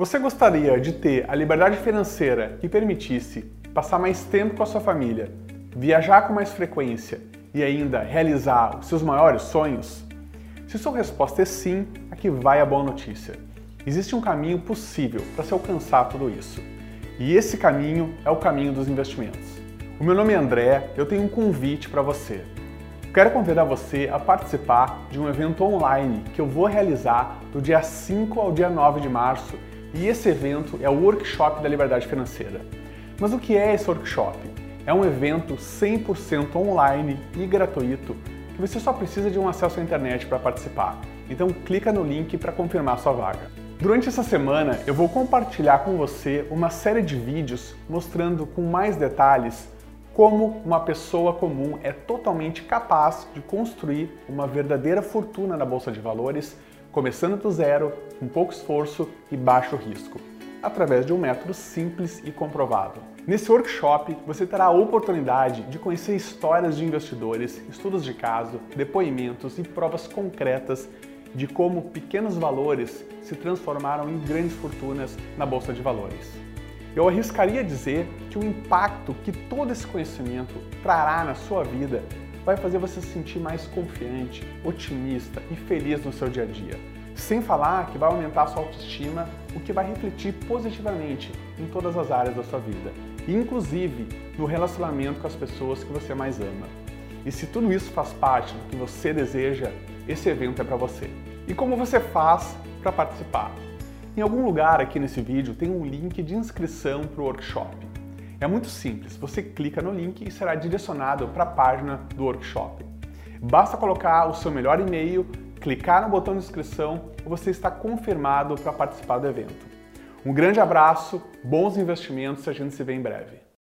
Você gostaria de ter a liberdade financeira que permitisse passar mais tempo com a sua família, viajar com mais frequência e ainda realizar os seus maiores sonhos? Se sua resposta é sim, aqui vai a boa notícia. Existe um caminho possível para se alcançar tudo isso. E esse caminho é o caminho dos investimentos. O meu nome é André, eu tenho um convite para você. Quero convidar você a participar de um evento online que eu vou realizar do dia 5 ao dia 9 de março e esse evento é o Workshop da Liberdade Financeira. Mas o que é esse workshop? É um evento 100% online e gratuito que você só precisa de um acesso à internet para participar. Então clica no link para confirmar sua vaga. Durante essa semana eu vou compartilhar com você uma série de vídeos mostrando com mais detalhes como uma pessoa comum é totalmente capaz de construir uma verdadeira fortuna na bolsa de valores começando do zero, com pouco esforço e baixo risco, através de um método simples e comprovado. Nesse workshop, você terá a oportunidade de conhecer histórias de investidores, estudos de caso, depoimentos e provas concretas de como pequenos valores se transformaram em grandes fortunas na bolsa de valores. Eu arriscaria dizer que o impacto que todo esse conhecimento trará na sua vida vai fazer você se sentir mais confiante, otimista e feliz no seu dia a dia. Sem falar que vai aumentar a sua autoestima, o que vai refletir positivamente em todas as áreas da sua vida, inclusive no relacionamento com as pessoas que você mais ama. E se tudo isso faz parte do que você deseja, esse evento é para você. E como você faz para participar? Em algum lugar aqui nesse vídeo tem um link de inscrição para o workshop. É muito simples, você clica no link e será direcionado para a página do workshop. Basta colocar o seu melhor e-mail, clicar no botão de inscrição e você está confirmado para participar do evento. Um grande abraço, bons investimentos e a gente se vê em breve.